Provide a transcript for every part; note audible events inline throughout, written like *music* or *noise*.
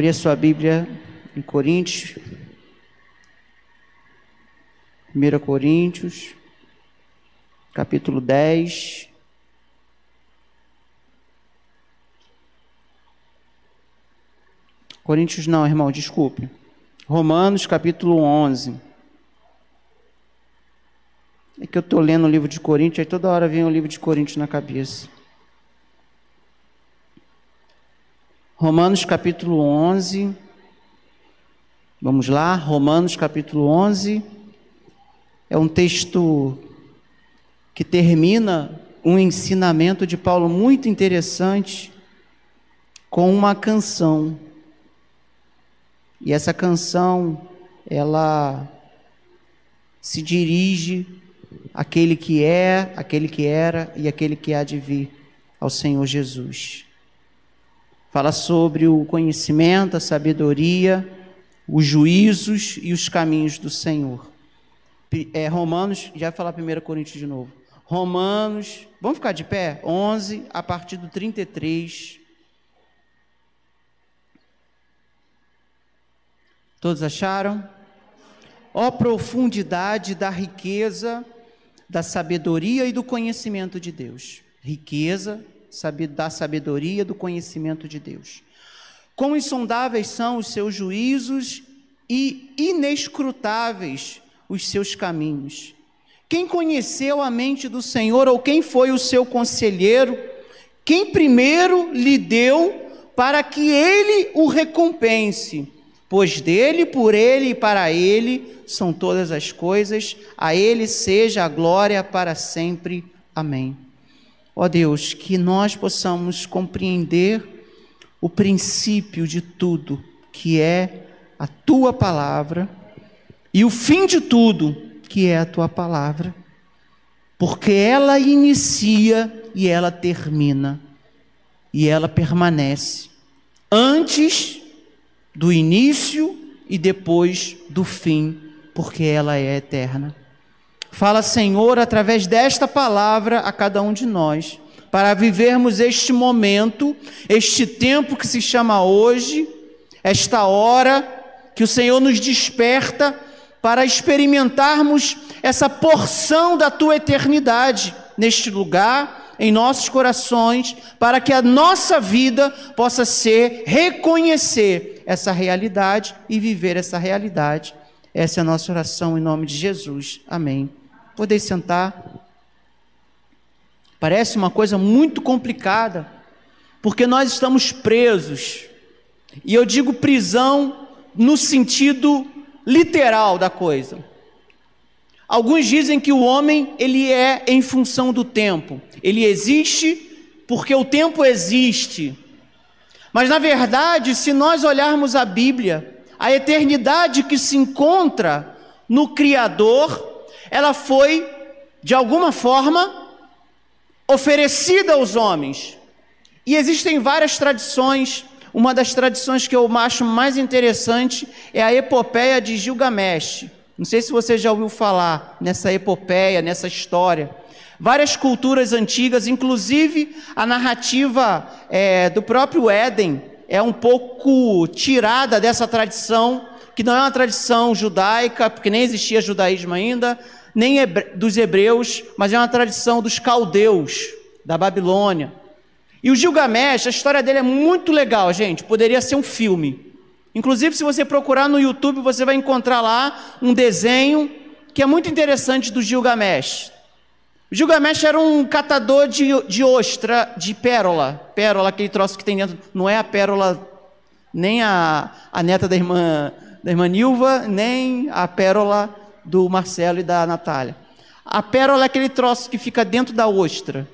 Abrir a sua Bíblia em Coríntios. 1 Coríntios, capítulo 10. Coríntios não, irmão, desculpe. Romanos, capítulo 11. É que eu estou lendo o livro de Coríntios, aí toda hora vem o livro de Coríntios na cabeça. Romanos capítulo 11. Vamos lá, Romanos capítulo 11. É um texto que termina um ensinamento de Paulo muito interessante com uma canção. E essa canção, ela se dirige àquele que é, àquele que era e àquele que há de vir, ao Senhor Jesus. Fala sobre o conhecimento, a sabedoria, os juízos e os caminhos do Senhor. É, Romanos, já falar 1 Coríntios de novo. Romanos, vamos ficar de pé? 11, a partir do 33. Todos acharam? Ó profundidade da riqueza, da sabedoria e do conhecimento de Deus. Riqueza, da sabedoria, do conhecimento de Deus. Quão insondáveis são os seus juízos e inescrutáveis os seus caminhos. Quem conheceu a mente do Senhor ou quem foi o seu conselheiro? Quem primeiro lhe deu para que ele o recompense? Pois dele, por ele e para ele são todas as coisas, a ele seja a glória para sempre. Amém. Ó Deus, que nós possamos compreender o princípio de tudo, que é a tua palavra, e o fim de tudo, que é a tua palavra, porque ela inicia e ela termina, e ela permanece antes do início e depois do fim, porque ela é eterna. Fala, Senhor, através desta palavra a cada um de nós, para vivermos este momento, este tempo que se chama hoje, esta hora que o Senhor nos desperta para experimentarmos essa porção da tua eternidade neste lugar, em nossos corações, para que a nossa vida possa ser reconhecer essa realidade e viver essa realidade. Essa é a nossa oração em nome de Jesus. Amém. Podem sentar. Parece uma coisa muito complicada, porque nós estamos presos. E eu digo prisão no sentido literal da coisa. Alguns dizem que o homem ele é em função do tempo. Ele existe porque o tempo existe. Mas na verdade, se nós olharmos a Bíblia, a eternidade que se encontra no Criador ela foi, de alguma forma, oferecida aos homens. E existem várias tradições. Uma das tradições que eu acho mais interessante é a epopeia de Gilgamesh. Não sei se você já ouviu falar nessa epopeia, nessa história. Várias culturas antigas, inclusive a narrativa é, do próprio Éden, é um pouco tirada dessa tradição, que não é uma tradição judaica, porque nem existia judaísmo ainda, nem dos hebreus, mas é uma tradição dos caldeus, da Babilônia. E o Gilgamesh, a história dele é muito legal, gente, poderia ser um filme. Inclusive, se você procurar no YouTube, você vai encontrar lá um desenho que é muito interessante do Gilgamesh. O Gilgamesh era um catador de, de ostra, de pérola. Pérola, aquele troço que tem dentro. Não é a pérola, nem a, a neta da irmã, da irmã Nilva, nem a pérola do Marcelo e da Natália. A pérola é aquele troço que fica dentro da ostra.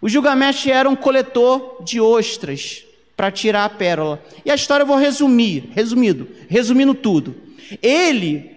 O Gilgamesh era um coletor de ostras para tirar a pérola. E a história eu vou resumir, resumido, resumindo tudo. Ele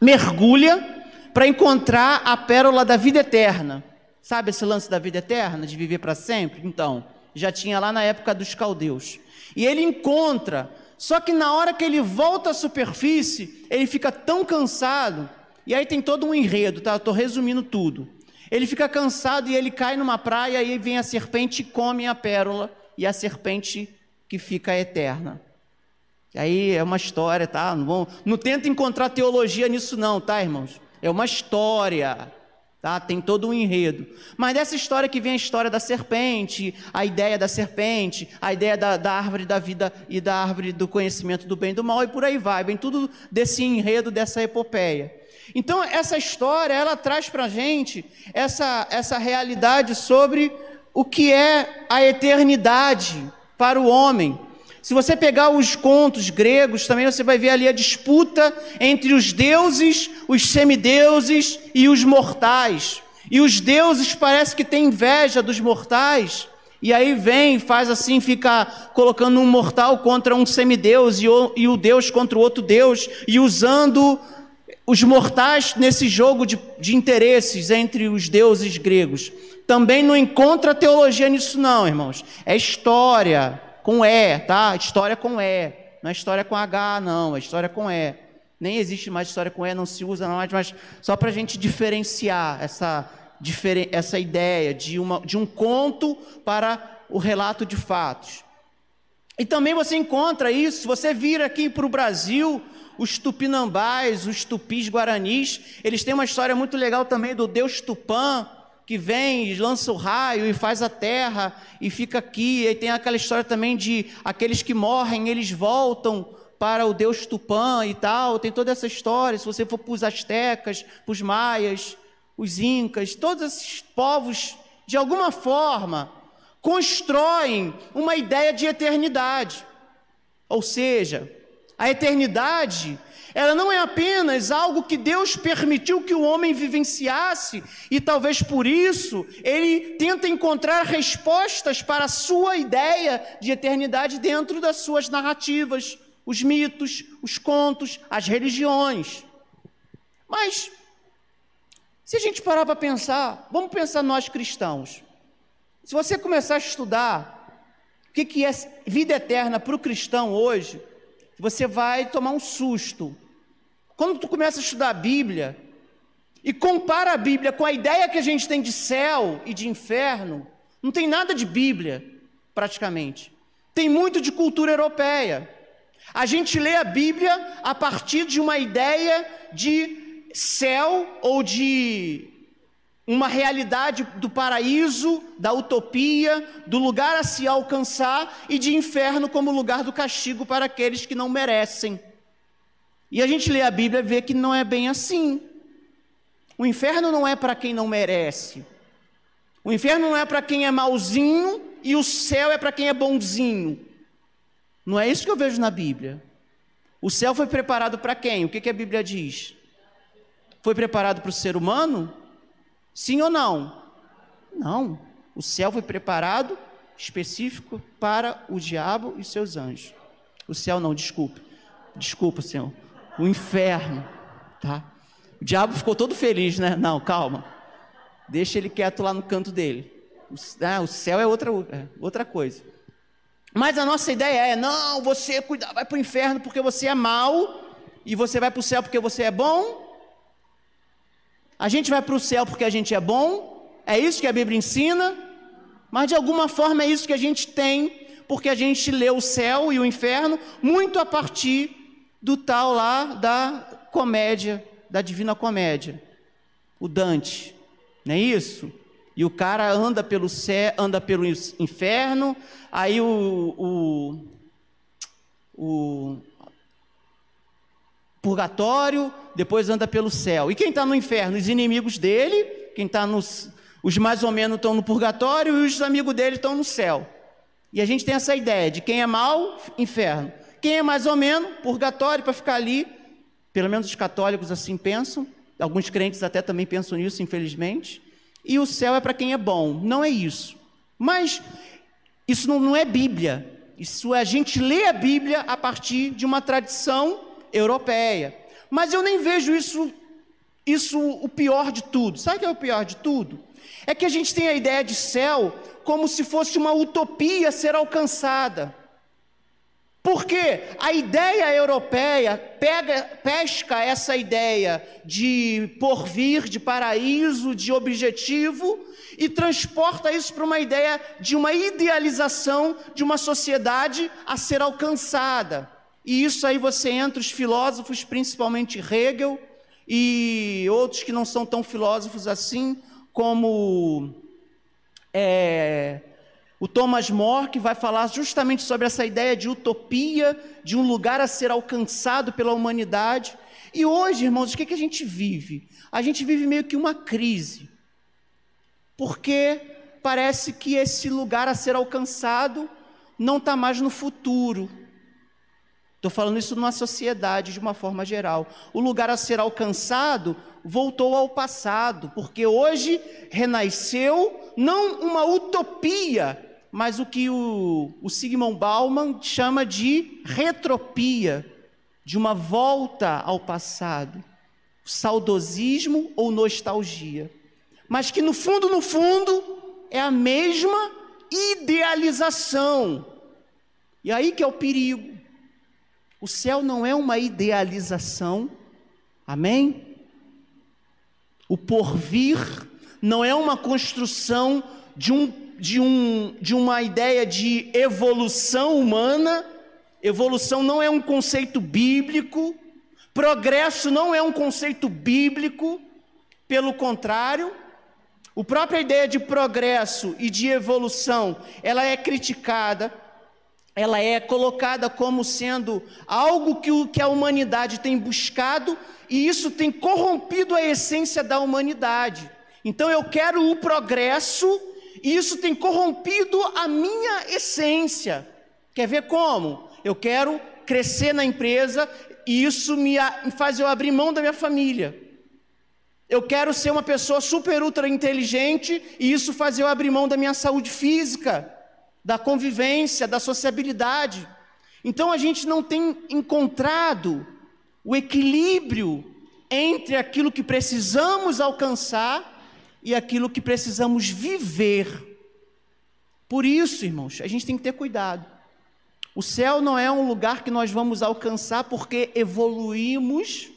mergulha para encontrar a pérola da vida eterna. Sabe esse lance da vida eterna, de viver para sempre? Então, já tinha lá na época dos caldeus. E ele encontra só que na hora que ele volta à superfície, ele fica tão cansado, e aí tem todo um enredo, tá? Estou resumindo tudo. Ele fica cansado e ele cai numa praia, e aí vem a serpente e come a pérola, e a serpente que fica eterna. Aí é uma história, tá? Não, não tenta encontrar teologia nisso, não, tá, irmãos? É uma história. Tá? Tem todo um enredo. Mas dessa história que vem a história da serpente, a ideia da serpente, a ideia da, da, árvore da vida e da árvore do conhecimento do bem e do mal, e por aí vai. Vem tudo desse enredo, dessa epopeia. Então, essa história, ela traz para a gente essa, essa realidade sobre o que é a eternidade para o homem. Se você pegar os contos gregos, também você vai ver ali a disputa entre os deuses, os semideuses e os mortais. E os deuses parece que têm inveja dos mortais. E aí vem, faz assim, fica colocando um mortal contra um semideus e o, e o deus contra o outro deus, e usando os mortais nesse jogo de, de interesses entre os deuses gregos. Também não encontra teologia nisso, não, irmãos. É história com E, tá? História com E. Não é história com H, não, é história com E. Nem existe mais história com E, não se usa mais, mas só para a gente diferenciar essa, essa ideia de, uma, de um conto para o relato de fatos. E também você encontra isso, você vir aqui para o Brasil, os tupinambás, os tupis guaranis, eles têm uma história muito legal também do deus Tupã, que vem lança o raio e faz a terra e fica aqui. E tem aquela história também de aqueles que morrem, eles voltam para o deus Tupã e tal. Tem toda essa história. Se você for para os astecas, para os maias, os incas, todos esses povos, de alguma forma, constroem uma ideia de eternidade. Ou seja, a eternidade ela não é apenas algo que Deus permitiu que o homem vivenciasse, e talvez por isso ele tenta encontrar respostas para a sua ideia de eternidade dentro das suas narrativas, os mitos, os contos, as religiões. Mas, se a gente parar para pensar, vamos pensar nós cristãos. Se você começar a estudar o que é vida eterna para o cristão hoje, você vai tomar um susto. Quando tu começa a estudar a Bíblia e compara a Bíblia com a ideia que a gente tem de céu e de inferno, não tem nada de Bíblia, praticamente. Tem muito de cultura europeia. A gente lê a Bíblia a partir de uma ideia de céu ou de uma realidade do paraíso, da utopia, do lugar a se alcançar e de inferno como lugar do castigo para aqueles que não merecem. E a gente lê a Bíblia e vê que não é bem assim. O inferno não é para quem não merece. O inferno não é para quem é malzinho e o céu é para quem é bonzinho. Não é isso que eu vejo na Bíblia. O céu foi preparado para quem? O que, que a Bíblia diz? Foi preparado para o ser humano? Sim ou não? Não. O céu foi preparado específico para o diabo e seus anjos. O céu não, desculpe. Desculpa, Senhor o inferno, tá? O diabo ficou todo feliz, né? Não, calma. Deixa ele quieto lá no canto dele. Ah, o céu é outra, é outra coisa. Mas a nossa ideia é: não, você cuida, vai para o inferno porque você é mau, e você vai para o céu porque você é bom. A gente vai para o céu porque a gente é bom, é isso que a Bíblia ensina, mas de alguma forma é isso que a gente tem, porque a gente lê o céu e o inferno muito a partir do tal lá da comédia, da Divina Comédia, o Dante, não é isso? E o cara anda pelo céu, anda pelo inferno, aí o, o, o purgatório, depois anda pelo céu. E quem está no inferno? Os inimigos dele, quem está nos. Os mais ou menos estão no purgatório e os amigos dele estão no céu. E a gente tem essa ideia de quem é mal, inferno. Quem é mais ou menos purgatório para ficar ali, pelo menos os católicos assim pensam, alguns crentes até também pensam nisso, infelizmente. E o céu é para quem é bom. Não é isso. Mas isso não, não é Bíblia. Isso é a gente lê a Bíblia a partir de uma tradição europeia. Mas eu nem vejo isso, isso o pior de tudo. Sabe o que é o pior de tudo? É que a gente tem a ideia de céu como se fosse uma utopia a ser alcançada. Porque a ideia europeia pega, pesca essa ideia de porvir, de paraíso, de objetivo e transporta isso para uma ideia de uma idealização de uma sociedade a ser alcançada. E isso aí você entra os filósofos, principalmente Hegel e outros que não são tão filósofos assim, como é, o Thomas More, que vai falar justamente sobre essa ideia de utopia, de um lugar a ser alcançado pela humanidade. E hoje, irmãos, o que, que a gente vive? A gente vive meio que uma crise, porque parece que esse lugar a ser alcançado não está mais no futuro. Estou falando isso numa sociedade de uma forma geral. O lugar a ser alcançado voltou ao passado, porque hoje renasceu não uma utopia, mas o que o, o Sigmund Bauman chama de retropia, de uma volta ao passado, saudosismo ou nostalgia, mas que no fundo, no fundo, é a mesma idealização. E aí que é o perigo. O céu não é uma idealização, amém? O porvir não é uma construção de, um, de, um, de uma ideia de evolução humana. Evolução não é um conceito bíblico. Progresso não é um conceito bíblico. Pelo contrário, a própria ideia de progresso e de evolução, ela é criticada, ela é colocada como sendo algo que, o, que a humanidade tem buscado e isso tem corrompido a essência da humanidade. Então eu quero o progresso e isso tem corrompido a minha essência. Quer ver como? Eu quero crescer na empresa e isso me faz eu abrir mão da minha família. Eu quero ser uma pessoa super ultra inteligente e isso faz eu abrir mão da minha saúde física, da convivência, da sociabilidade. Então a gente não tem encontrado o equilíbrio entre aquilo que precisamos alcançar e aquilo que precisamos viver. Por isso, irmãos, a gente tem que ter cuidado. O céu não é um lugar que nós vamos alcançar porque evoluímos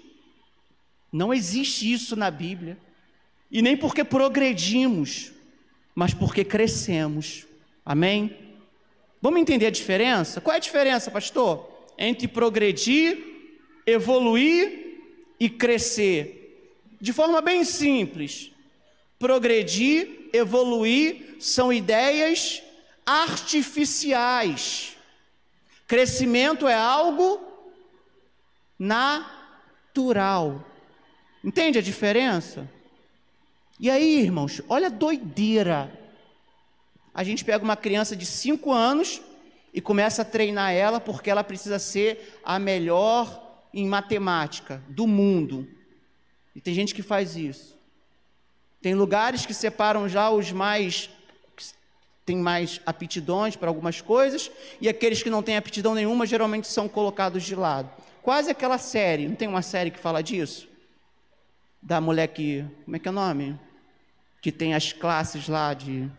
não existe isso na Bíblia. E nem porque progredimos, mas porque crescemos. Amém? Vamos entender a diferença? Qual é a diferença, pastor? Entre progredir, evoluir e crescer. De forma bem simples. Progredir, evoluir são ideias artificiais. Crescimento é algo natural. Entende a diferença? E aí, irmãos, olha a doideira. A gente pega uma criança de 5 anos e começa a treinar ela porque ela precisa ser a melhor em matemática do mundo. E tem gente que faz isso. Tem lugares que separam já os mais têm mais aptidões para algumas coisas e aqueles que não têm aptidão nenhuma geralmente são colocados de lado. Quase aquela série, não tem uma série que fala disso? da mulher que. Como é que é o nome? Que tem as classes lá de.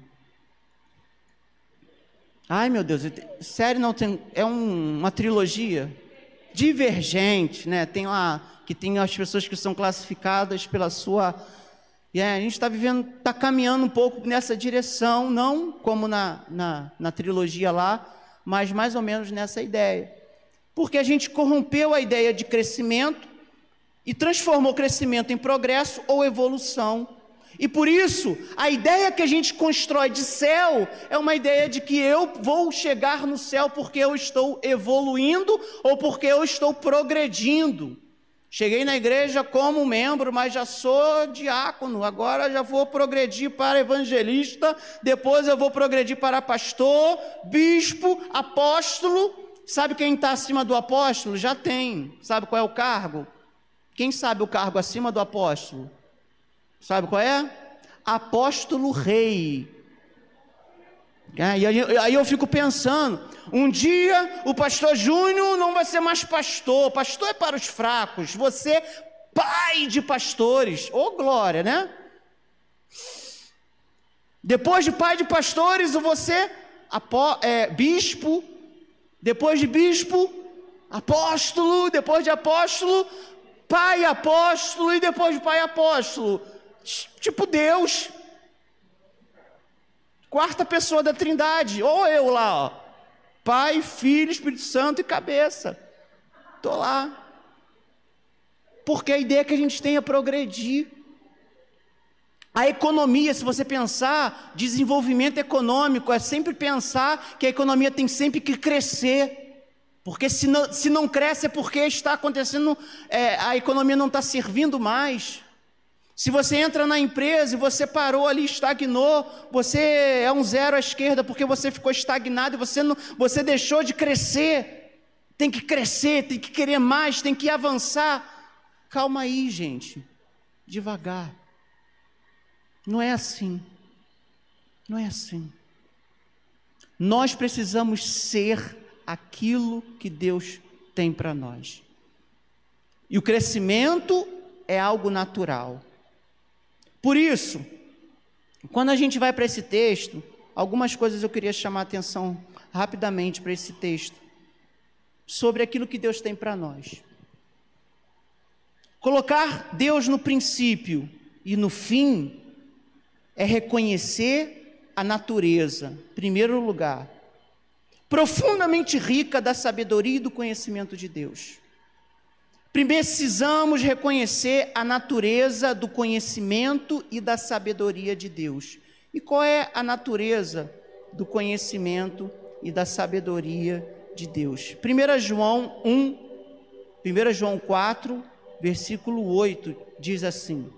Ai meu Deus, sério não tem. É um, uma trilogia. Divergente, né? Tem lá. Que tem as pessoas que são classificadas pela sua. E a gente está vivendo, está caminhando um pouco nessa direção, não como na, na, na trilogia lá, mas mais ou menos nessa ideia. Porque a gente corrompeu a ideia de crescimento e transformou crescimento em progresso ou evolução. E por isso, a ideia que a gente constrói de céu é uma ideia de que eu vou chegar no céu porque eu estou evoluindo ou porque eu estou progredindo. Cheguei na igreja como membro, mas já sou diácono, agora já vou progredir para evangelista, depois eu vou progredir para pastor, bispo, apóstolo. Sabe quem está acima do apóstolo? Já tem. Sabe qual é o cargo? Quem sabe o cargo acima do apóstolo? Sabe qual é? Apóstolo rei. É, e aí, aí, eu fico pensando: um dia o pastor Júnior não vai ser mais pastor, pastor é para os fracos, você, pai de pastores, ô oh, glória, né? Depois de pai de pastores, você, apó, é, bispo, depois de bispo, apóstolo, depois de apóstolo, pai apóstolo e depois de pai apóstolo. Tipo Deus. Quarta pessoa da Trindade, ou eu lá, ó. Pai, Filho, Espírito Santo e cabeça. tô lá. Porque a ideia é que a gente tenha progredir. A economia, se você pensar, desenvolvimento econômico é sempre pensar que a economia tem sempre que crescer. Porque se não, se não cresce é porque está acontecendo, é, a economia não está servindo mais. Se você entra na empresa e você parou ali, estagnou, você é um zero à esquerda porque você ficou estagnado e você, não, você deixou de crescer. Tem que crescer, tem que querer mais, tem que avançar. Calma aí, gente. Devagar. Não é assim. Não é assim. Nós precisamos ser aquilo que Deus tem para nós. E o crescimento é algo natural. Por isso, quando a gente vai para esse texto, algumas coisas eu queria chamar a atenção rapidamente para esse texto, sobre aquilo que Deus tem para nós. Colocar Deus no princípio e no fim é reconhecer a natureza, em primeiro lugar, profundamente rica da sabedoria e do conhecimento de Deus. Precisamos reconhecer a natureza do conhecimento e da sabedoria de Deus. E qual é a natureza do conhecimento e da sabedoria de Deus? 1 João 1, 1 João 4, versículo 8 diz assim: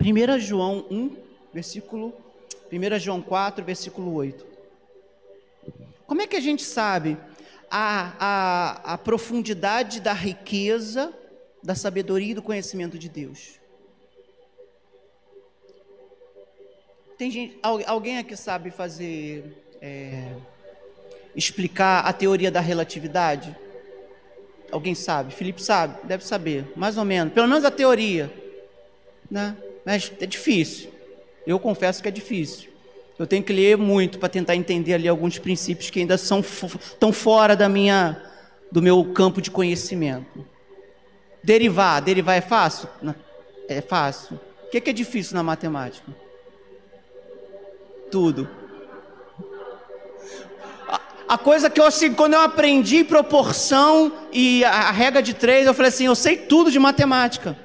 1 João 1, versículo 1 João 4, versículo 8. Como é que a gente sabe a, a, a profundidade da riqueza, da sabedoria e do conhecimento de Deus? Tem gente, alguém aqui sabe fazer, é, explicar a teoria da relatividade? Alguém sabe? Felipe sabe? Deve saber, mais ou menos. Pelo menos a teoria, né? Mas é difícil. Eu confesso que é difícil. Eu tenho que ler muito para tentar entender ali alguns princípios que ainda são tão fora da minha, do meu campo de conhecimento. Derivar, derivar é fácil? É fácil. O que é difícil na matemática? Tudo. A coisa que eu assim, quando eu aprendi proporção e a regra de três, eu falei assim, eu sei tudo de matemática.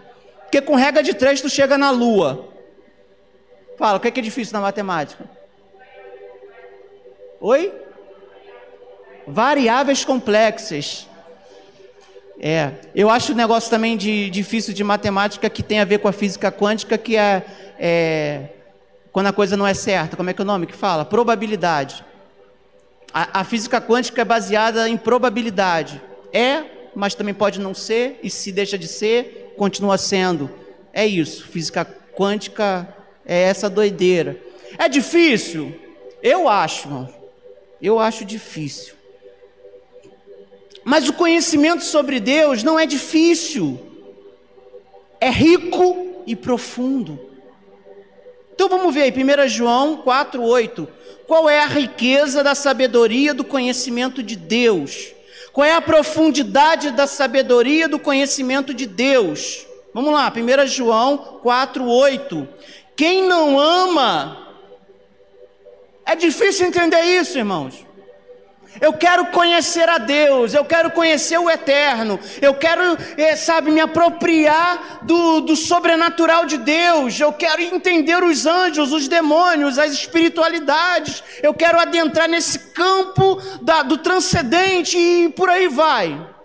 Porque com regra de três tu chega na lua. Fala, o que é, que é difícil na matemática? Oi? Variáveis complexas. É, eu acho o negócio também de difícil de matemática que tem a ver com a física quântica, que é, é quando a coisa não é certa. Como é que é o nome que fala? Probabilidade. A, a física quântica é baseada em probabilidade. É, mas também pode não ser, e se deixa de ser, continua sendo. É isso, física quântica é essa doideira. É difícil? Eu acho, irmão. Eu acho difícil. Mas o conhecimento sobre Deus não é difícil. É rico e profundo. Então vamos ver aí, 1 João 4,8. Qual é a riqueza da sabedoria do conhecimento de Deus? Qual é a profundidade da sabedoria do conhecimento de Deus? Vamos lá, 1 João 4, 8. Quem não ama, é difícil entender isso, irmãos. Eu quero conhecer a Deus, eu quero conhecer o eterno, eu quero, é, sabe, me apropriar do, do sobrenatural de Deus, eu quero entender os anjos, os demônios, as espiritualidades, eu quero adentrar nesse campo da, do transcendente e por aí vai.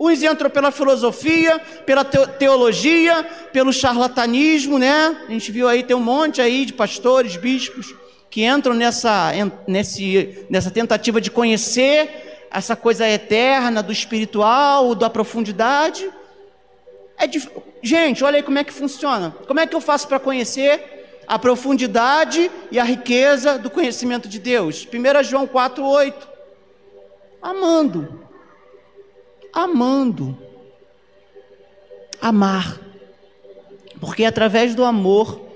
Uns entram pela filosofia, pela teologia, pelo charlatanismo, né? A gente viu aí, tem um monte aí de pastores, bispos que entram nessa, nesse, nessa tentativa de conhecer essa coisa eterna, do espiritual, da profundidade. É dif... Gente, olha aí como é que funciona. Como é que eu faço para conhecer a profundidade e a riqueza do conhecimento de Deus? 1 João 4,8. Amando. Amando. Amar. Porque através do amor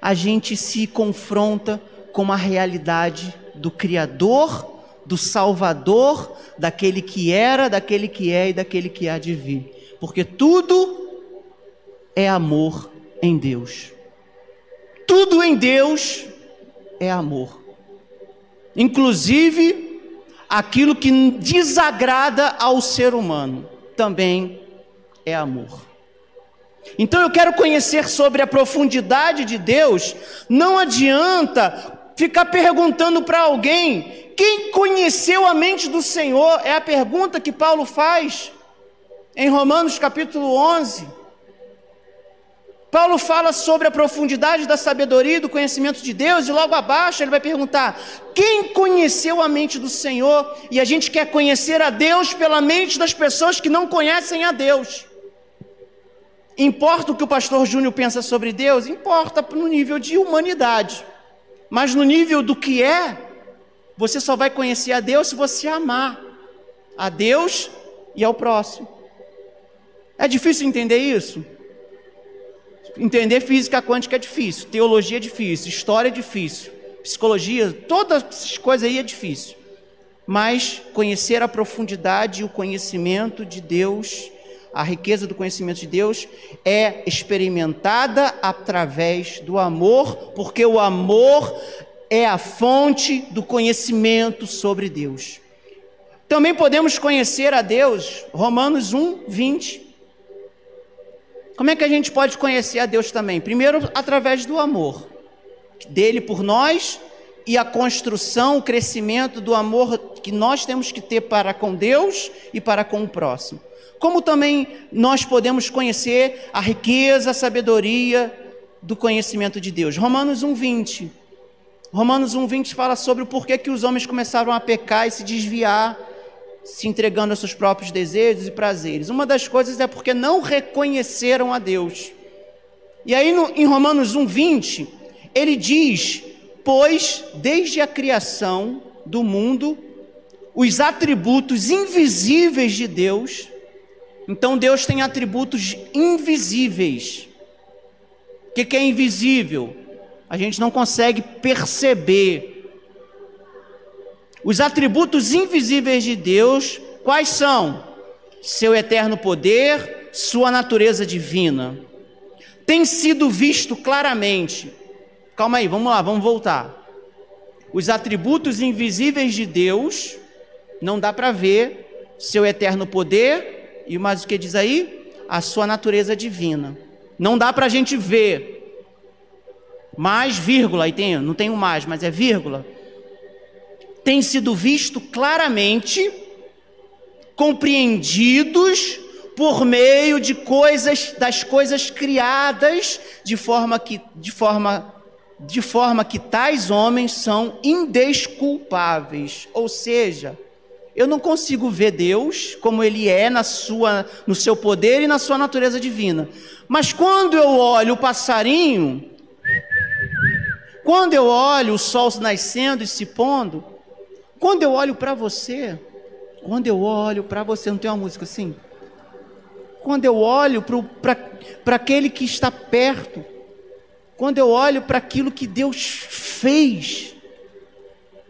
a gente se confronta com a realidade do Criador, do Salvador, daquele que era, daquele que é e daquele que há de vir. Porque tudo é amor em Deus. Tudo em Deus é amor. Inclusive aquilo que desagrada ao ser humano também é amor. Então eu quero conhecer sobre a profundidade de Deus, não adianta ficar perguntando para alguém quem conheceu a mente do Senhor, é a pergunta que Paulo faz em Romanos capítulo 11. Paulo fala sobre a profundidade da sabedoria e do conhecimento de Deus, e logo abaixo ele vai perguntar: quem conheceu a mente do Senhor? E a gente quer conhecer a Deus pela mente das pessoas que não conhecem a Deus. Importa o que o pastor Júnior pensa sobre Deus? Importa no nível de humanidade. Mas no nível do que é, você só vai conhecer a Deus se você amar a Deus e ao próximo. É difícil entender isso? Entender física quântica é difícil, teologia é difícil, história é difícil, psicologia, todas essas coisas aí é difícil. Mas conhecer a profundidade e o conhecimento de Deus a riqueza do conhecimento de Deus é experimentada através do amor, porque o amor é a fonte do conhecimento sobre Deus. Também podemos conhecer a Deus, Romanos 1, 20. Como é que a gente pode conhecer a Deus também? Primeiro, através do amor dele por nós e a construção, o crescimento do amor que nós temos que ter para com Deus e para com o próximo como também nós podemos conhecer a riqueza, a sabedoria do conhecimento de Deus. Romanos 1:20. Romanos 1:20 fala sobre o porquê que os homens começaram a pecar e se desviar, se entregando aos seus próprios desejos e prazeres. Uma das coisas é porque não reconheceram a Deus. E aí no, em Romanos 1:20, ele diz: "Pois desde a criação do mundo os atributos invisíveis de Deus, então Deus tem atributos invisíveis. O que, é invisível? A gente não consegue perceber. Os atributos invisíveis de Deus, quais são? Seu eterno poder, sua natureza divina. Tem sido visto claramente. Calma aí, vamos lá, vamos voltar. Os atributos invisíveis de Deus, não dá para ver seu eterno poder, e mais o que diz aí? A sua natureza divina. Não dá para a gente ver. Mais, vírgula, aí tem, não tem o mais, mas é vírgula. Tem sido visto claramente, compreendidos por meio de coisas, das coisas criadas, de forma que, de forma, de forma que tais homens são indesculpáveis. Ou seja, eu não consigo ver Deus como ele é na sua, no seu poder e na sua natureza divina. Mas quando eu olho o passarinho, quando eu olho o sol nascendo e se pondo, quando eu olho para você, quando eu olho para você, não tem uma música assim? Quando eu olho para aquele que está perto, quando eu olho para aquilo que Deus fez,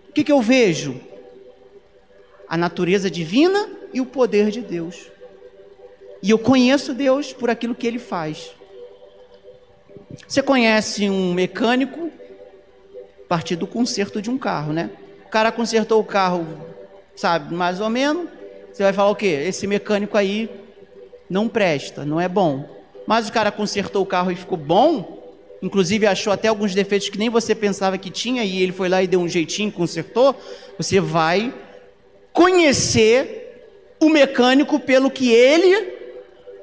o que, que eu vejo? a natureza divina e o poder de Deus. E eu conheço Deus por aquilo que ele faz. Você conhece um mecânico a partir do conserto de um carro, né? O cara consertou o carro, sabe, mais ou menos. Você vai falar o quê? Esse mecânico aí não presta, não é bom. Mas o cara consertou o carro e ficou bom, inclusive achou até alguns defeitos que nem você pensava que tinha e ele foi lá e deu um jeitinho, consertou. Você vai conhecer o mecânico pelo que ele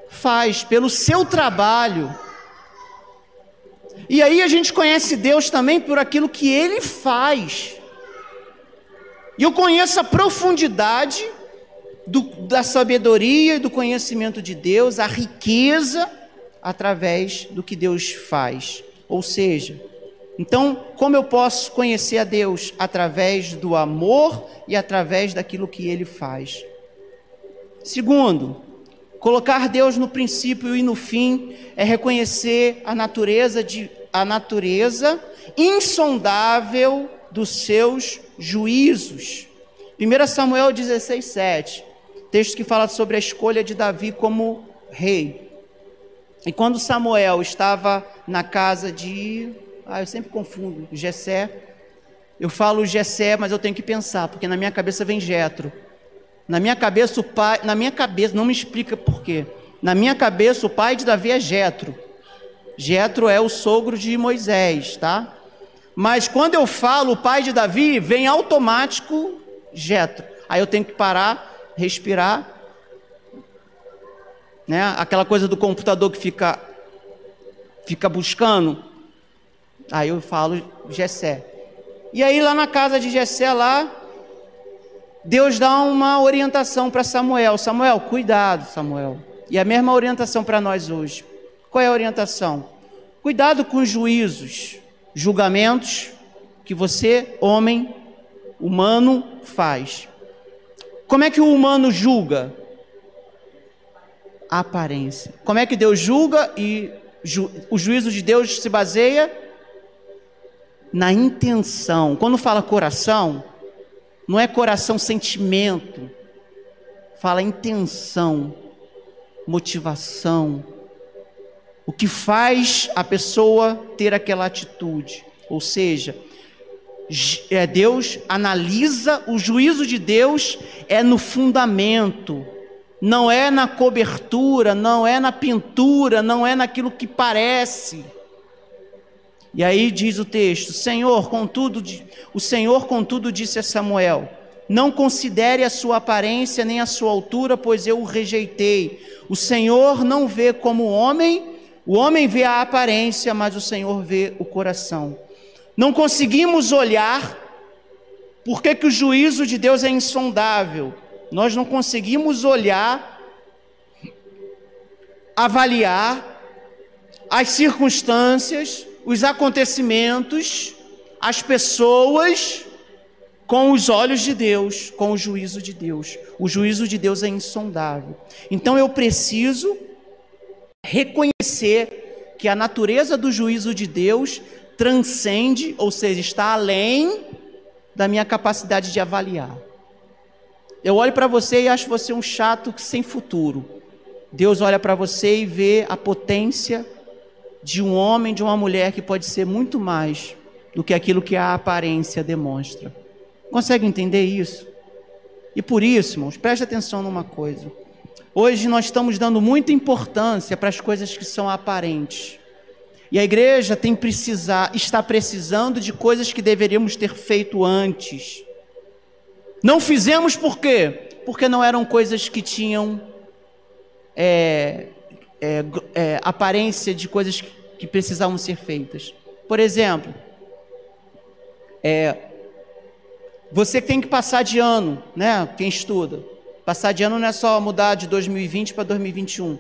faz, pelo seu trabalho. E aí a gente conhece Deus também por aquilo que ele faz. E eu conheço a profundidade do, da sabedoria e do conhecimento de Deus, a riqueza através do que Deus faz. Ou seja, então, como eu posso conhecer a Deus? Através do amor e através daquilo que ele faz. Segundo, colocar Deus no princípio e no fim é reconhecer a natureza de a natureza insondável dos seus juízos. 1 Samuel 16, 7, texto que fala sobre a escolha de Davi como rei. E quando Samuel estava na casa de. Ah, eu sempre confundo, Jessé. Eu falo Jessé, mas eu tenho que pensar, porque na minha cabeça vem Jetro. Na minha cabeça o pai, na minha cabeça, não me explica por quê. Na minha cabeça o pai de Davi é Jetro. Jetro é o sogro de Moisés, tá? Mas quando eu falo o pai de Davi, vem automático Jetro. Aí eu tenho que parar, respirar, né? Aquela coisa do computador que fica fica buscando. Aí eu falo Jessé. E aí lá na casa de Jessé lá, Deus dá uma orientação para Samuel. Samuel, cuidado, Samuel. E a mesma orientação para nós hoje. Qual é a orientação? Cuidado com os juízos, julgamentos que você, homem, humano, faz. Como é que o humano julga? Aparência. Como é que Deus julga e ju o juízo de Deus se baseia na intenção. Quando fala coração, não é coração sentimento, fala intenção, motivação, o que faz a pessoa ter aquela atitude. Ou seja, é Deus analisa o juízo de Deus é no fundamento, não é na cobertura, não é na pintura, não é naquilo que parece. E aí diz o texto: Senhor, contudo, o Senhor contudo disse a Samuel: Não considere a sua aparência nem a sua altura, pois eu o rejeitei. O Senhor não vê como o homem o homem vê a aparência, mas o Senhor vê o coração. Não conseguimos olhar, por que o juízo de Deus é insondável? Nós não conseguimos olhar, avaliar as circunstâncias, os acontecimentos, as pessoas com os olhos de Deus, com o juízo de Deus. O juízo de Deus é insondável. Então eu preciso reconhecer que a natureza do juízo de Deus transcende, ou seja, está além da minha capacidade de avaliar. Eu olho para você e acho você um chato sem futuro. Deus olha para você e vê a potência de um homem, de uma mulher que pode ser muito mais do que aquilo que a aparência demonstra. Consegue entender isso? E por isso, irmãos, preste atenção numa coisa. Hoje nós estamos dando muita importância para as coisas que são aparentes. E a igreja tem precisar, está precisando de coisas que deveríamos ter feito antes. Não fizemos por quê? Porque não eram coisas que tinham é, é, é, aparência de coisas que precisavam ser feitas. Por exemplo, é, você tem que passar de ano, né? Quem estuda. Passar de ano não é só mudar de 2020 para 2021.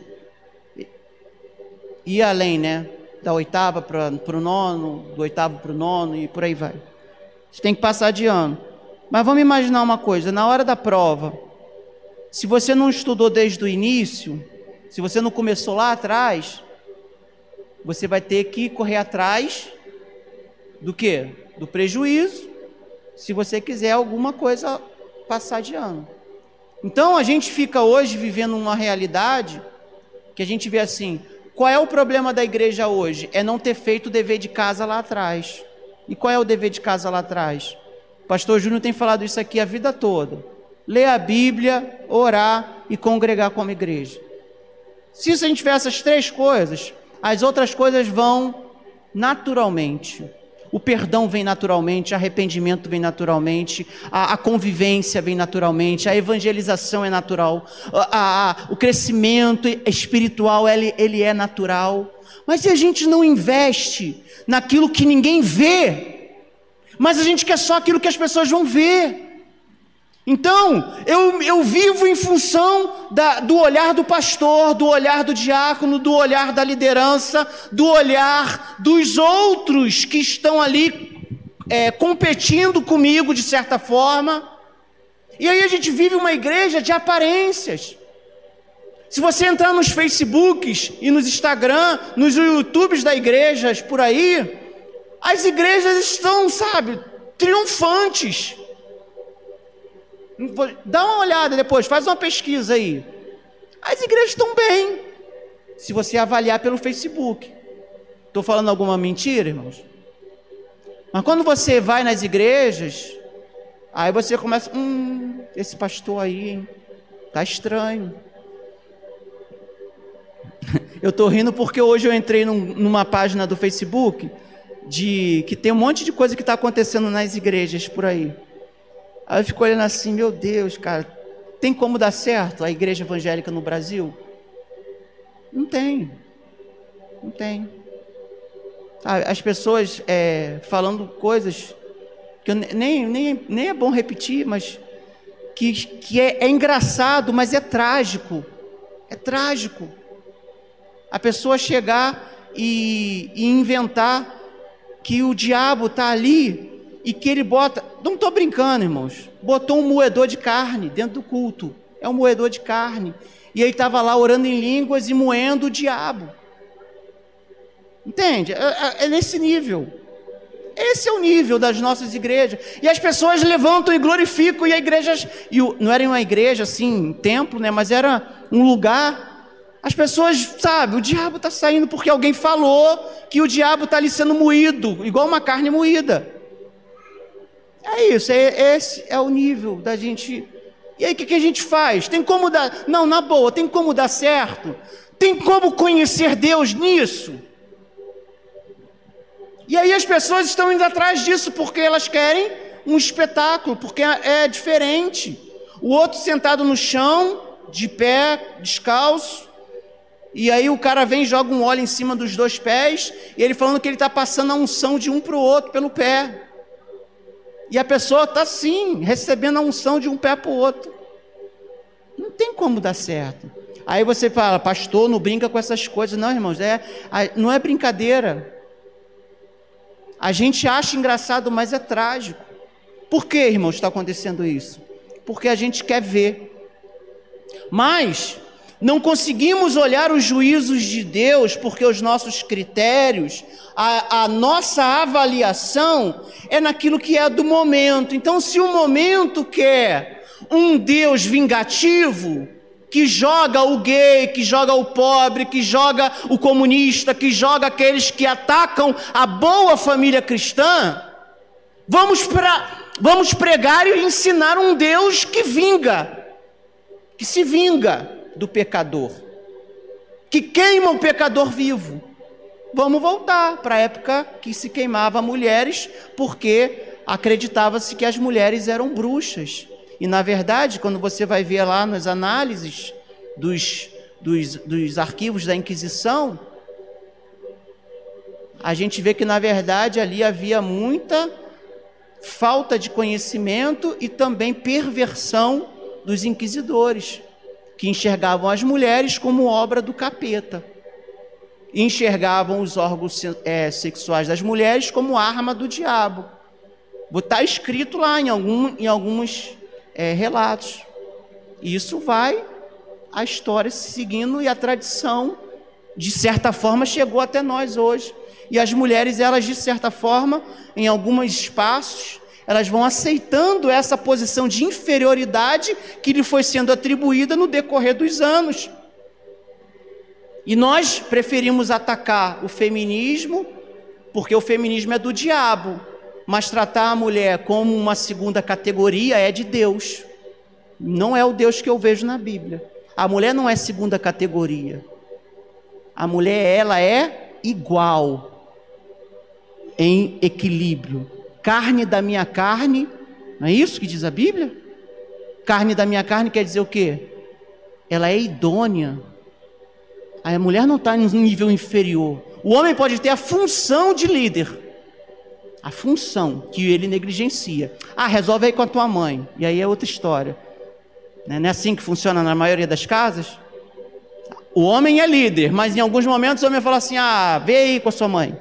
E além, né? Da oitava para o nono, do oitavo para o nono e por aí vai. Você tem que passar de ano. Mas vamos imaginar uma coisa: na hora da prova, se você não estudou desde o início, se você não começou lá atrás, você vai ter que correr atrás do que? Do prejuízo, se você quiser alguma coisa passar de ano. Então a gente fica hoje vivendo uma realidade que a gente vê assim: qual é o problema da igreja hoje? É não ter feito o dever de casa lá atrás. E qual é o dever de casa lá atrás? Pastor Júnior tem falado isso aqui a vida toda. Ler a Bíblia, orar e congregar como igreja. Se a gente tiver essas três coisas, as outras coisas vão naturalmente. O perdão vem naturalmente, arrependimento vem naturalmente, a, a convivência vem naturalmente, a evangelização é natural, a, a, o crescimento espiritual ele, ele é natural. Mas se a gente não investe naquilo que ninguém vê, mas a gente quer só aquilo que as pessoas vão ver. Então, eu, eu vivo em função da, do olhar do pastor, do olhar do diácono, do olhar da liderança, do olhar dos outros que estão ali é, competindo comigo de certa forma. E aí a gente vive uma igreja de aparências. Se você entrar nos Facebooks e nos Instagram, nos YouTubes da igrejas por aí, as igrejas estão, sabe, triunfantes Dá uma olhada depois, faz uma pesquisa aí. As igrejas estão bem, se você avaliar pelo Facebook. Estou falando alguma mentira, irmãos? Mas quando você vai nas igrejas, aí você começa, hum, esse pastor aí, hein, tá estranho. *laughs* Eu estou rindo porque hoje eu entrei num, numa página do Facebook de que tem um monte de coisa que está acontecendo nas igrejas por aí. Aí eu fico olhando assim, meu Deus, cara, tem como dar certo a igreja evangélica no Brasil? Não tem. Não tem. As pessoas é, falando coisas que nem, nem, nem é bom repetir, mas que, que é, é engraçado, mas é trágico. É trágico. A pessoa chegar e, e inventar que o diabo está ali e que ele bota. Não estou brincando, irmãos. Botou um moedor de carne dentro do culto. É um moedor de carne. E ele estava lá orando em línguas e moendo o diabo. Entende? É, é, é nesse nível. Esse é o nível das nossas igrejas. E as pessoas levantam e glorificam, e a igreja. E não era uma igreja assim, um templo, né? Mas era um lugar as pessoas, sabe, o diabo está saindo porque alguém falou que o diabo está ali sendo moído, igual uma carne moída. É isso, é, esse é o nível da gente. E aí o que, que a gente faz? Tem como dar. Não, na boa, tem como dar certo? Tem como conhecer Deus nisso? E aí as pessoas estão indo atrás disso porque elas querem um espetáculo, porque é diferente. O outro sentado no chão, de pé, descalço, e aí o cara vem joga um óleo em cima dos dois pés, e ele falando que ele está passando a unção de um para o outro pelo pé. E a pessoa está sim, recebendo a unção de um pé para o outro. Não tem como dar certo. Aí você fala, pastor, não brinca com essas coisas. Não, irmãos, é, não é brincadeira. A gente acha engraçado, mas é trágico. Por que, irmãos, está acontecendo isso? Porque a gente quer ver. Mas não conseguimos olhar os juízos de Deus porque os nossos critérios, a, a, nossa avaliação é naquilo que é do momento. Então, se o momento quer um Deus vingativo, que joga o gay, que joga o pobre, que joga o comunista, que joga aqueles que atacam a boa família cristã, vamos, pra, vamos pregar e ensinar um Deus que vinga, que se vinga do pecador, que queima o pecador vivo. Vamos voltar para a época que se queimava mulheres, porque acreditava-se que as mulheres eram bruxas. E na verdade, quando você vai ver lá nas análises dos, dos, dos arquivos da Inquisição, a gente vê que na verdade ali havia muita falta de conhecimento e também perversão dos inquisidores que enxergavam as mulheres como obra do capeta. Enxergavam os órgãos é, sexuais das mulheres como arma do diabo. Está escrito lá em, algum, em alguns é, relatos. Isso vai a história se seguindo e a tradição, de certa forma, chegou até nós hoje. E as mulheres, elas, de certa forma, em alguns espaços, elas vão aceitando essa posição de inferioridade que lhe foi sendo atribuída no decorrer dos anos. E nós preferimos atacar o feminismo, porque o feminismo é do diabo, mas tratar a mulher como uma segunda categoria é de Deus. Não é o Deus que eu vejo na Bíblia. A mulher não é segunda categoria. A mulher, ela é igual em equilíbrio carne da minha carne, não é isso que diz a Bíblia? Carne da minha carne quer dizer o quê? Ela é idônea. A mulher não está em um nível inferior. O homem pode ter a função de líder, a função que ele negligencia. Ah, resolve aí com a tua mãe. E aí é outra história. Não é assim que funciona na maioria das casas? O homem é líder, mas em alguns momentos o homem fala assim: ah, vê aí com a sua mãe.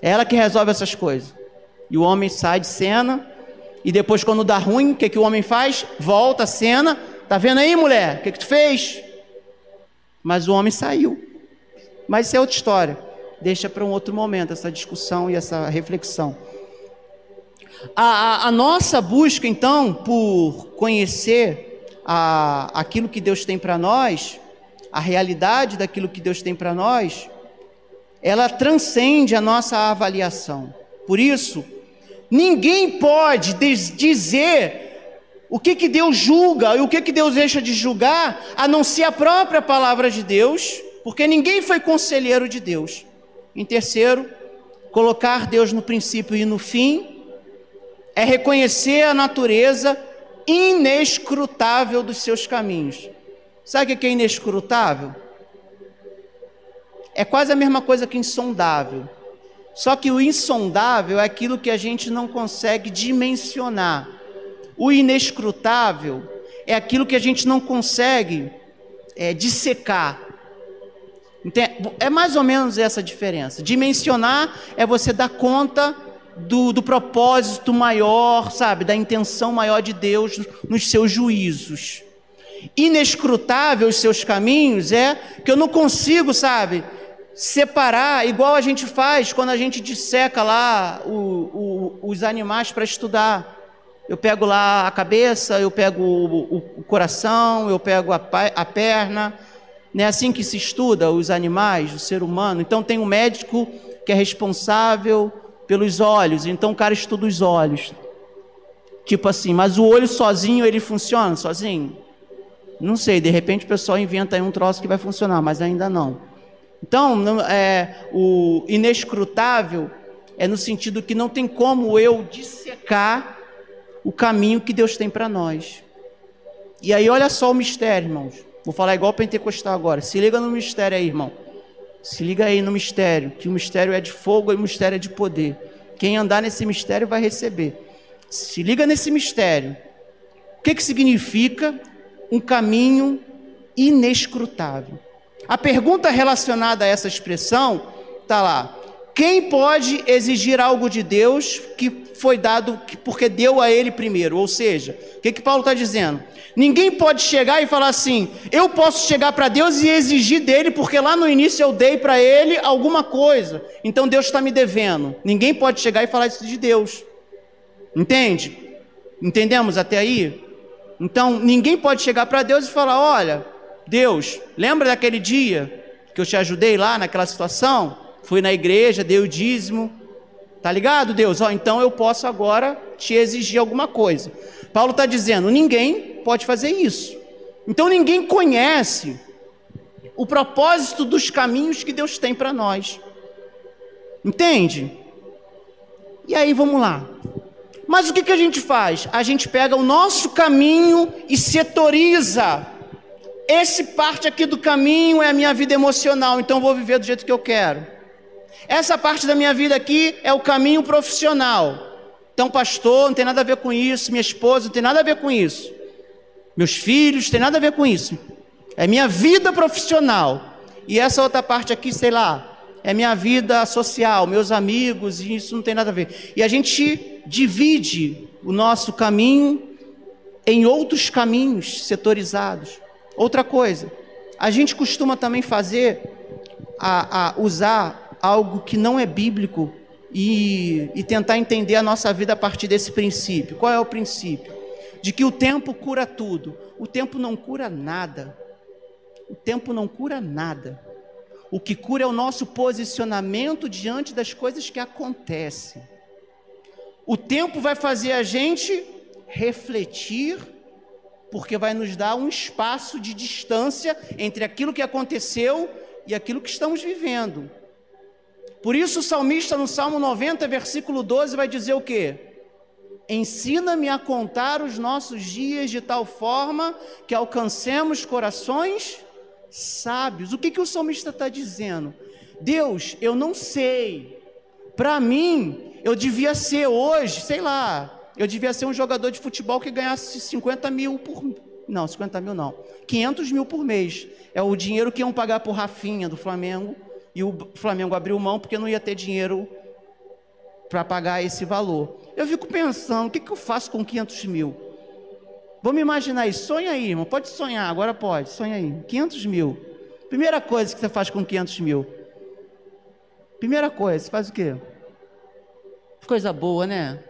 É ela que resolve essas coisas. E o homem sai de cena. E depois, quando dá ruim, o que, que o homem faz? Volta a cena. Tá vendo aí, mulher? O que, que tu fez? Mas o homem saiu. Mas isso é outra história. Deixa para um outro momento essa discussão e essa reflexão. A, a, a nossa busca, então, por conhecer a, aquilo que Deus tem para nós, a realidade daquilo que Deus tem para nós, ela transcende a nossa avaliação. Por isso, ninguém pode dizer o que, que Deus julga e o que, que Deus deixa de julgar, a não ser a própria palavra de Deus, porque ninguém foi conselheiro de Deus. Em terceiro, colocar Deus no princípio e no fim é reconhecer a natureza inescrutável dos seus caminhos. Sabe o que é inescrutável? É quase a mesma coisa que insondável. Só que o insondável é aquilo que a gente não consegue dimensionar. O inescrutável é aquilo que a gente não consegue é, dissecar. É mais ou menos essa diferença. Dimensionar é você dar conta do, do propósito maior, sabe, da intenção maior de Deus nos seus juízos inescrutável os seus caminhos é que eu não consigo, sabe, separar, igual a gente faz quando a gente disseca lá o, o, os animais para estudar. Eu pego lá a cabeça, eu pego o, o coração, eu pego a, a perna. Não é assim que se estuda os animais, o ser humano. Então tem um médico que é responsável pelos olhos, então o cara estuda os olhos. Tipo assim, mas o olho sozinho ele funciona sozinho? Não sei, de repente o pessoal inventa aí um troço que vai funcionar, mas ainda não. Então, é, o inescrutável é no sentido que não tem como eu dissecar o caminho que Deus tem para nós. E aí, olha só o mistério, irmãos. Vou falar igual pentecostal agora. Se liga no mistério aí, irmão. Se liga aí no mistério, que o mistério é de fogo e o mistério é de poder. Quem andar nesse mistério vai receber. Se liga nesse mistério. O que, que significa um caminho inescrutável. A pergunta relacionada a essa expressão está lá. Quem pode exigir algo de Deus que foi dado porque deu a ele primeiro? Ou seja, o que, que Paulo está dizendo? Ninguém pode chegar e falar assim: eu posso chegar para Deus e exigir dele, porque lá no início eu dei para ele alguma coisa, então Deus está me devendo. Ninguém pode chegar e falar isso de Deus. Entende? Entendemos até aí? Então, ninguém pode chegar para Deus e falar: Olha, Deus, lembra daquele dia que eu te ajudei lá naquela situação? Fui na igreja, dei o dízimo. Tá ligado, Deus? Ó, então eu posso agora te exigir alguma coisa. Paulo está dizendo: ninguém pode fazer isso. Então ninguém conhece o propósito dos caminhos que Deus tem para nós. Entende? E aí vamos lá. Mas o que, que a gente faz? A gente pega o nosso caminho e setoriza. Esse parte aqui do caminho é a minha vida emocional, então vou viver do jeito que eu quero. Essa parte da minha vida aqui é o caminho profissional. Então, pastor, não tem nada a ver com isso, minha esposa não tem nada a ver com isso. Meus filhos, não tem nada a ver com isso. É minha vida profissional. E essa outra parte aqui, sei lá, é minha vida social, meus amigos, e isso não tem nada a ver. E a gente divide o nosso caminho em outros caminhos setorizados. Outra coisa, a gente costuma também fazer, a, a usar algo que não é bíblico e, e tentar entender a nossa vida a partir desse princípio. Qual é o princípio? De que o tempo cura tudo. O tempo não cura nada. O tempo não cura nada. O que cura é o nosso posicionamento diante das coisas que acontecem. O tempo vai fazer a gente refletir, porque vai nos dar um espaço de distância entre aquilo que aconteceu e aquilo que estamos vivendo. Por isso o salmista no Salmo 90, versículo 12 vai dizer o quê? Ensina-me a contar os nossos dias de tal forma que alcancemos corações sábios. O que, que o salmista está dizendo? Deus, eu não sei. Para mim, eu devia ser hoje, sei lá, eu devia ser um jogador de futebol que ganhasse 50 mil por. Não, 50 mil não. 500 mil por mês. É o dinheiro que iam pagar por Rafinha do Flamengo. E o Flamengo abriu mão porque não ia ter dinheiro para pagar esse valor. Eu fico pensando, o que, que eu faço com 500 mil? Vamos imaginar isso. Sonha aí, irmão. Pode sonhar, agora pode. Sonha aí. 500 mil. Primeira coisa que você faz com 500 mil. Primeira coisa, você faz o quê? Coisa boa, né?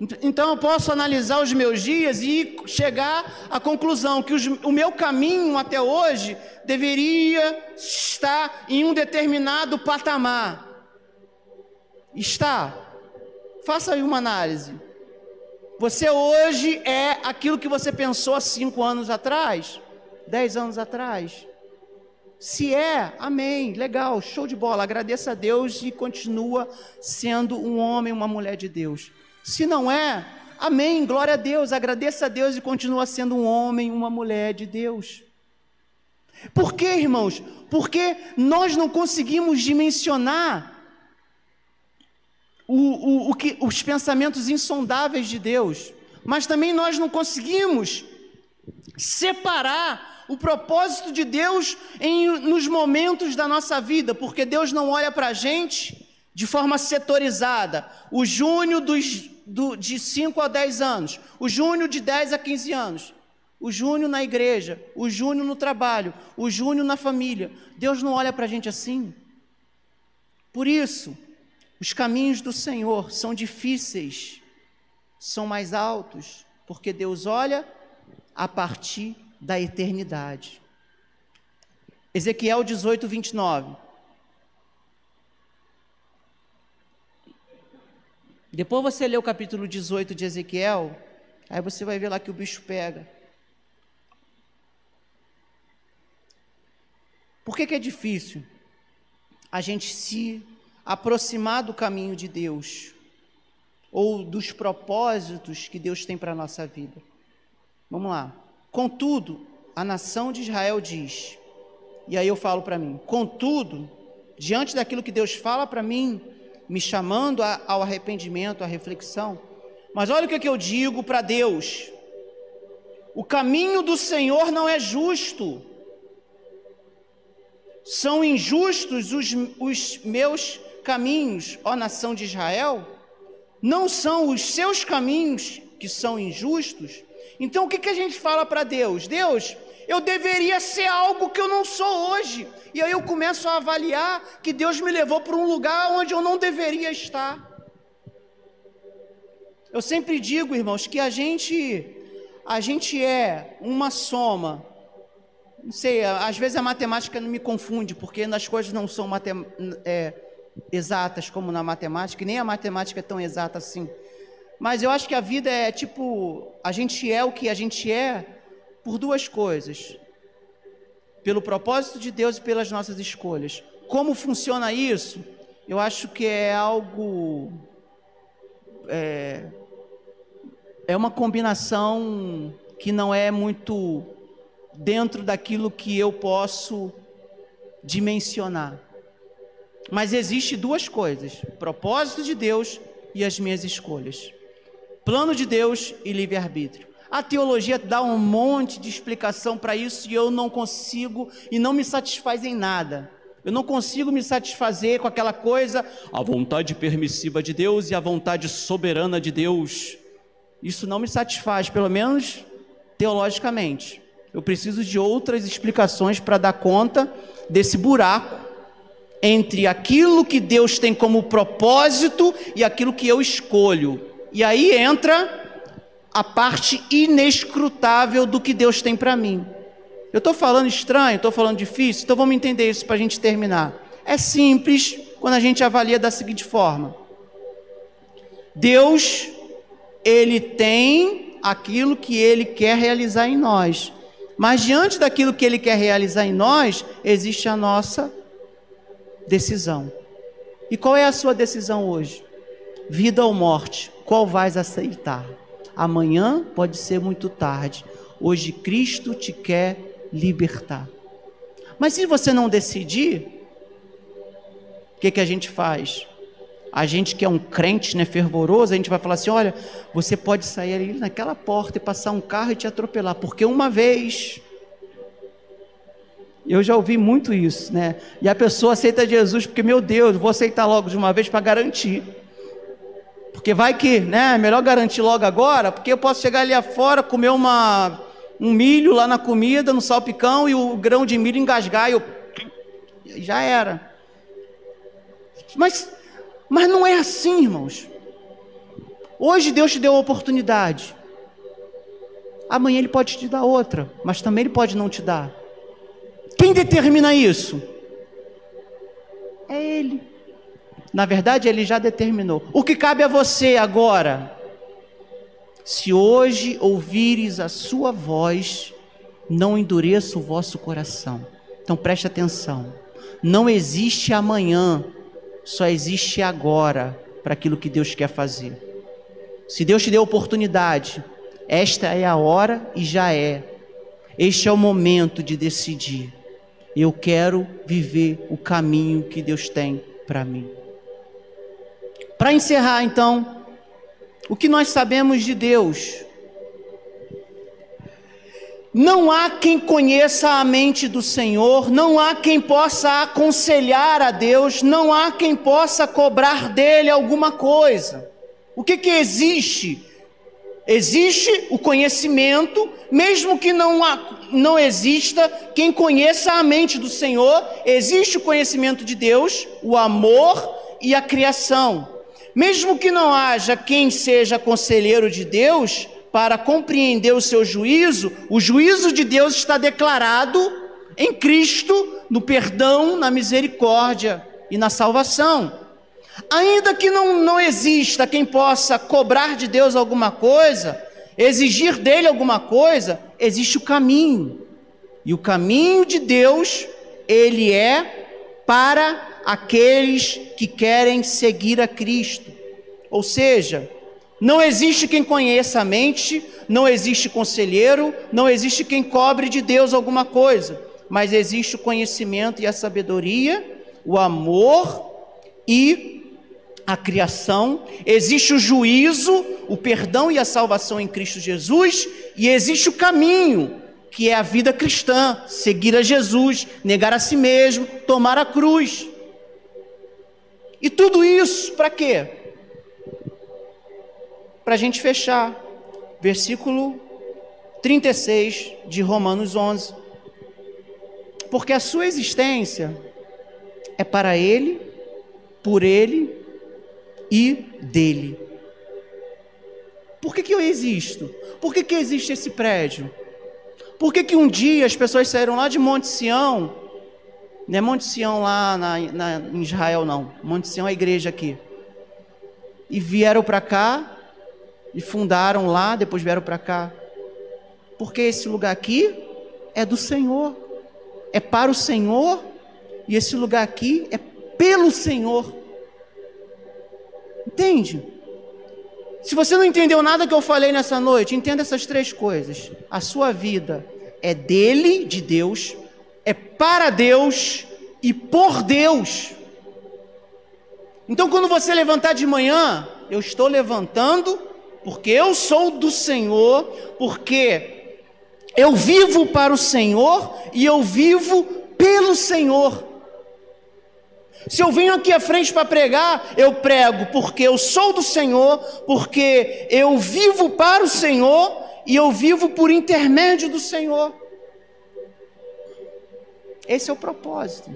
Então eu posso analisar os meus dias e chegar à conclusão que os, o meu caminho até hoje deveria estar em um determinado patamar. Está. Faça aí uma análise. Você hoje é aquilo que você pensou há cinco anos atrás, dez anos atrás. Se é, amém, legal, show de bola, agradeça a Deus e continua sendo um homem, uma mulher de Deus. Se não é, amém, glória a Deus, agradeça a Deus e continua sendo um homem, uma mulher de Deus. Por quê, irmãos? Porque nós não conseguimos dimensionar o, o, o que, os pensamentos insondáveis de Deus, mas também nós não conseguimos separar o propósito de Deus em, nos momentos da nossa vida, porque Deus não olha para a gente de forma setorizada. O Júnior dos, do, de 5 a 10 anos, o Júnior de 10 a 15 anos, o Júnior na igreja, o Júnior no trabalho, o Júnior na família. Deus não olha para a gente assim. Por isso, os caminhos do Senhor são difíceis, são mais altos, porque Deus olha a partir da eternidade. Ezequiel 18, 29. Depois você lê o capítulo 18 de Ezequiel, aí você vai ver lá que o bicho pega. Por que, que é difícil a gente se aproximar do caminho de Deus ou dos propósitos que Deus tem para a nossa vida? Vamos lá. Contudo, a nação de Israel diz, e aí eu falo para mim, contudo, diante daquilo que Deus fala para mim, me chamando a, ao arrependimento, à reflexão. Mas olha o que, é que eu digo para Deus: o caminho do Senhor não é justo, são injustos os, os meus caminhos, ó nação de Israel, não são os seus caminhos que são injustos. Então o que, que a gente fala para Deus? Deus, eu deveria ser algo que eu não sou hoje. E aí eu começo a avaliar que Deus me levou para um lugar onde eu não deveria estar. Eu sempre digo, irmãos, que a gente a gente é uma soma. Não sei, às vezes a matemática não me confunde, porque as coisas não são é, exatas como na matemática, nem a matemática é tão exata assim. Mas eu acho que a vida é tipo, a gente é o que a gente é por duas coisas: pelo propósito de Deus e pelas nossas escolhas. Como funciona isso? Eu acho que é algo. É, é uma combinação que não é muito dentro daquilo que eu posso dimensionar. Mas existe duas coisas: propósito de Deus e as minhas escolhas. Plano de Deus e livre-arbítrio. A teologia dá um monte de explicação para isso e eu não consigo e não me satisfaz em nada. Eu não consigo me satisfazer com aquela coisa, a vontade permissiva de Deus e a vontade soberana de Deus. Isso não me satisfaz, pelo menos teologicamente. Eu preciso de outras explicações para dar conta desse buraco entre aquilo que Deus tem como propósito e aquilo que eu escolho. E aí entra a parte inescrutável do que Deus tem para mim. Eu estou falando estranho, estou falando difícil, então vamos entender isso para a gente terminar. É simples quando a gente avalia da seguinte forma: Deus, Ele tem aquilo que Ele quer realizar em nós, mas diante daquilo que Ele quer realizar em nós, existe a nossa decisão. E qual é a sua decisão hoje? Vida ou morte? Qual vais aceitar? Amanhã pode ser muito tarde. Hoje Cristo te quer libertar. Mas se você não decidir, o que, que a gente faz? A gente que é um crente né, fervoroso, a gente vai falar assim: olha, você pode sair ali naquela porta e passar um carro e te atropelar, porque uma vez. Eu já ouvi muito isso, né? E a pessoa aceita Jesus porque, meu Deus, vou aceitar logo de uma vez para garantir. Porque vai que, né? É melhor garantir logo agora, porque eu posso chegar ali afora, comer uma, um milho lá na comida, no salpicão, e o grão de milho engasgar, e eu. Já era. Mas, mas não é assim, irmãos. Hoje Deus te deu a oportunidade. Amanhã Ele pode te dar outra, mas também Ele pode não te dar. Quem determina isso? É Ele. Na verdade, Ele já determinou. O que cabe a você agora? Se hoje ouvires a Sua voz, não endureça o vosso coração. Então preste atenção. Não existe amanhã, só existe agora para aquilo que Deus quer fazer. Se Deus te deu oportunidade, esta é a hora e já é. Este é o momento de decidir. Eu quero viver o caminho que Deus tem para mim. Para encerrar, então, o que nós sabemos de Deus? Não há quem conheça a mente do Senhor, não há quem possa aconselhar a Deus, não há quem possa cobrar dele alguma coisa. O que que existe? Existe o conhecimento, mesmo que não, há, não exista quem conheça a mente do Senhor, existe o conhecimento de Deus, o amor e a criação. Mesmo que não haja quem seja conselheiro de Deus, para compreender o seu juízo, o juízo de Deus está declarado em Cristo, no perdão, na misericórdia e na salvação. Ainda que não, não exista quem possa cobrar de Deus alguma coisa, exigir dele alguma coisa, existe o caminho. E o caminho de Deus, ele é para aqueles que querem seguir a Cristo. Ou seja, não existe quem conheça a mente, não existe conselheiro, não existe quem cobre de Deus alguma coisa, mas existe o conhecimento e a sabedoria, o amor e a criação, existe o juízo, o perdão e a salvação em Cristo Jesus, e existe o caminho, que é a vida cristã, seguir a Jesus, negar a si mesmo, tomar a cruz. E tudo isso para quê? para a gente fechar. Versículo 36 de Romanos 11. Porque a sua existência é para Ele, por Ele e dele. Por que, que eu existo? Por que, que existe esse prédio? Por que, que um dia as pessoas saíram lá de Monte Sião, não é Monte Sião lá na, na, em Israel, não, Monte Sião é a igreja aqui, e vieram para cá e fundaram lá, depois vieram para cá. Porque esse lugar aqui é do Senhor, é para o Senhor, e esse lugar aqui é pelo Senhor. Entende? Se você não entendeu nada que eu falei nessa noite, entenda essas três coisas. A sua vida é dele, de Deus, é para Deus e por Deus. Então, quando você levantar de manhã, eu estou levantando porque eu sou do Senhor, porque eu vivo para o Senhor e eu vivo pelo Senhor. Se eu venho aqui à frente para pregar, eu prego porque eu sou do Senhor, porque eu vivo para o Senhor e eu vivo por intermédio do Senhor. Esse é o propósito.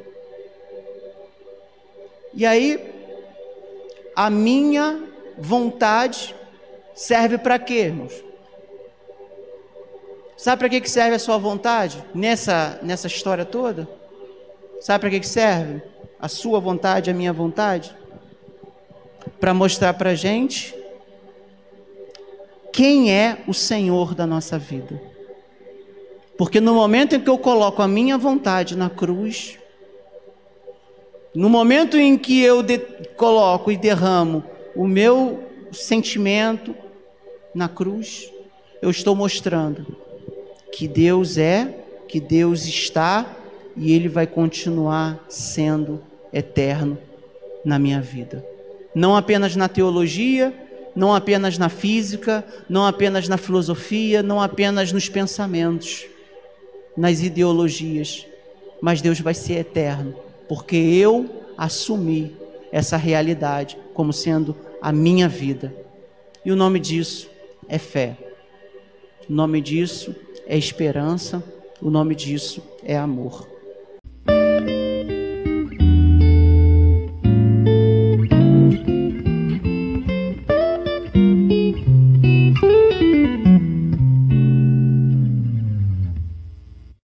E aí, a minha vontade Serve para quê, irmãos? Sabe para que serve a sua vontade nessa, nessa história toda? Sabe para que serve a sua vontade, a minha vontade? Para mostrar para gente quem é o Senhor da nossa vida. Porque no momento em que eu coloco a minha vontade na cruz, no momento em que eu coloco e derramo o meu sentimento, na cruz, eu estou mostrando que Deus é, que Deus está e Ele vai continuar sendo eterno na minha vida. Não apenas na teologia, não apenas na física, não apenas na filosofia, não apenas nos pensamentos, nas ideologias, mas Deus vai ser eterno, porque eu assumi essa realidade como sendo a minha vida. E o nome disso é fé. O nome disso é esperança, o nome disso é amor.